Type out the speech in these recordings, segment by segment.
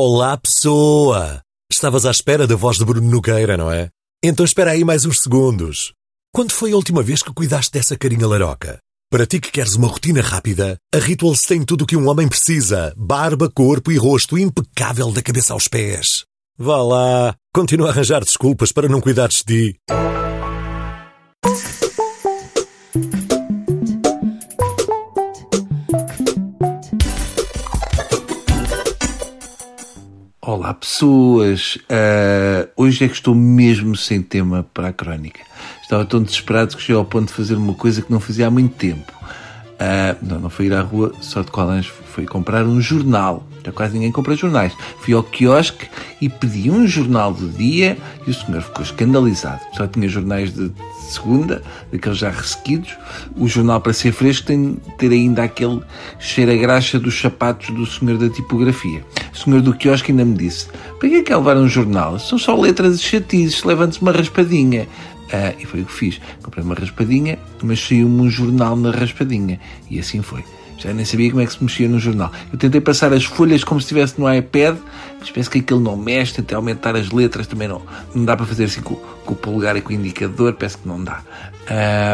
Olá, pessoa! Estavas à espera da voz de Bruno Nogueira, não é? Então espera aí mais uns segundos. Quando foi a última vez que cuidaste dessa carinha laroca? Para ti que queres uma rotina rápida, a Rituals tem tudo o que um homem precisa: barba, corpo e rosto impecável da cabeça aos pés. Vá lá, continua a arranjar desculpas para não cuidares de ti. Olá pessoas, uh, hoje é que estou mesmo sem tema para a crónica. Estava tão desesperado que cheguei ao ponto de fazer uma coisa que não fazia há muito tempo. Uh, não, não foi ir à rua só de colange, foi comprar um jornal. Já quase ninguém compra jornais. Fui ao quiosque e pedi um jornal do dia e o senhor ficou escandalizado. Só tinha jornais de segunda, daqueles já ressequidos. O jornal, para ser fresco, tem de ter ainda aquele cheiro a graxa dos sapatos do senhor da tipografia. O senhor do quiosque ainda me disse: Para que é que é levar um jornal? São só letras de chatices, levante-se uma raspadinha. Ah, e foi o que fiz. Comprei uma raspadinha, mas saiu-me um jornal na raspadinha. E assim foi. Já nem sabia como é que se mexia no jornal. Eu tentei passar as folhas como se estivesse no iPad, mas penso que aquilo não mexe, tentei aumentar as letras, também não. Não dá para fazer assim com, com o polegar e com o indicador, penso que não dá.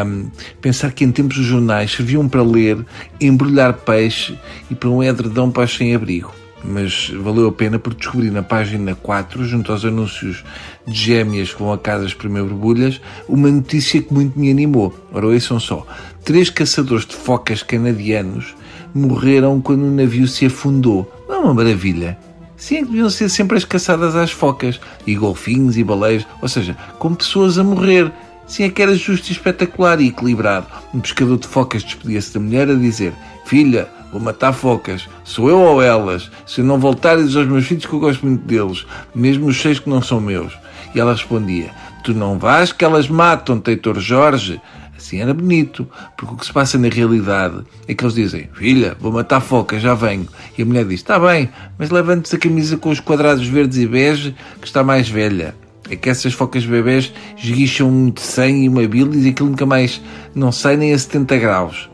Um, pensar que em tempos os jornais serviam para ler, embrulhar peixe e para um edredão para os sem-abrigo mas valeu a pena porque descobri na página 4, junto aos anúncios de gêmeas que vão a casas primeiro borbulhas, uma notícia que muito me animou. Ora, são só. Três caçadores de focas canadianos morreram quando o navio se afundou. Não é uma maravilha? Sim, é deviam ser sempre as caçadas às focas, e golfinhos e baleias, ou seja, com pessoas a morrer. Sim, é que era justo e espetacular e equilibrado. Um pescador de focas despedia-se da mulher a dizer: Filha, vou matar focas. Sou eu ou elas? Se não voltar, diz aos meus filhos que eu gosto muito deles, mesmo os seis que não são meus. E ela respondia: Tu não vais que elas matam, Teitor Jorge. Assim era bonito, porque o que se passa na realidade é que eles dizem: Filha, vou matar focas, já venho. E a mulher diz: Está bem, mas levante-se a camisa com os quadrados verdes e bege, que está mais velha é que essas focas bebés esguicham muito sangue e uma bilis e aquilo nunca mais não sai nem a 70 graus.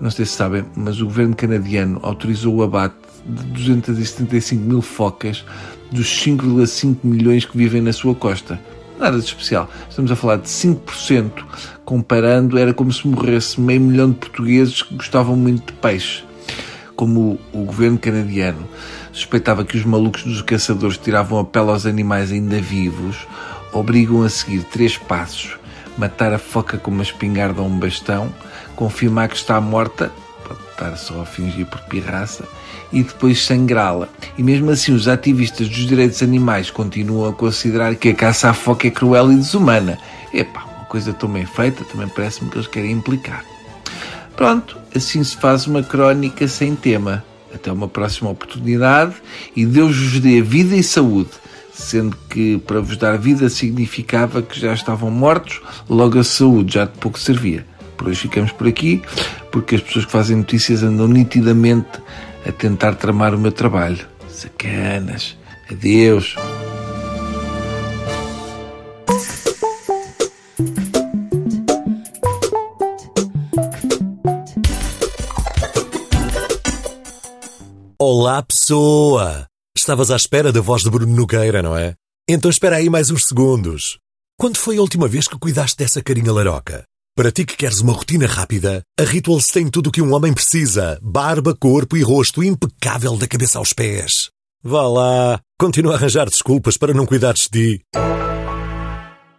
Não sei se sabem, mas o governo canadiano autorizou o abate de 275 mil focas dos 5,5 milhões que vivem na sua costa. Nada de especial. Estamos a falar de 5%. Comparando, era como se morresse meio milhão de portugueses que gostavam muito de peixe. Como o, o governo canadiano suspeitava que os malucos dos caçadores tiravam a pele aos animais ainda vivos, obrigam a seguir três passos: matar a foca com uma espingarda ou um bastão, confirmar que está morta, pode estar só a fingir por pirraça, e depois sangrá-la. E mesmo assim, os ativistas dos direitos animais continuam a considerar que a caça à foca é cruel e desumana. Epá, uma coisa tão bem feita, também parece-me que eles querem implicar. Pronto, assim se faz uma crónica sem tema. Até uma próxima oportunidade e Deus vos dê vida e saúde, sendo que para vos dar vida significava que já estavam mortos, logo a saúde já de pouco servia. Por hoje ficamos por aqui, porque as pessoas que fazem notícias andam nitidamente a tentar tramar o meu trabalho. Sacanas. Adeus. Olá, pessoa! Estavas à espera da voz de Bruno Nogueira, não é? Então espera aí mais uns segundos. Quando foi a última vez que cuidaste dessa carinha laroca? Para ti que queres uma rotina rápida, a Rituals tem tudo o que um homem precisa: barba, corpo e rosto impecável da cabeça aos pés. Vá lá, continua a arranjar desculpas para não cuidares de ti.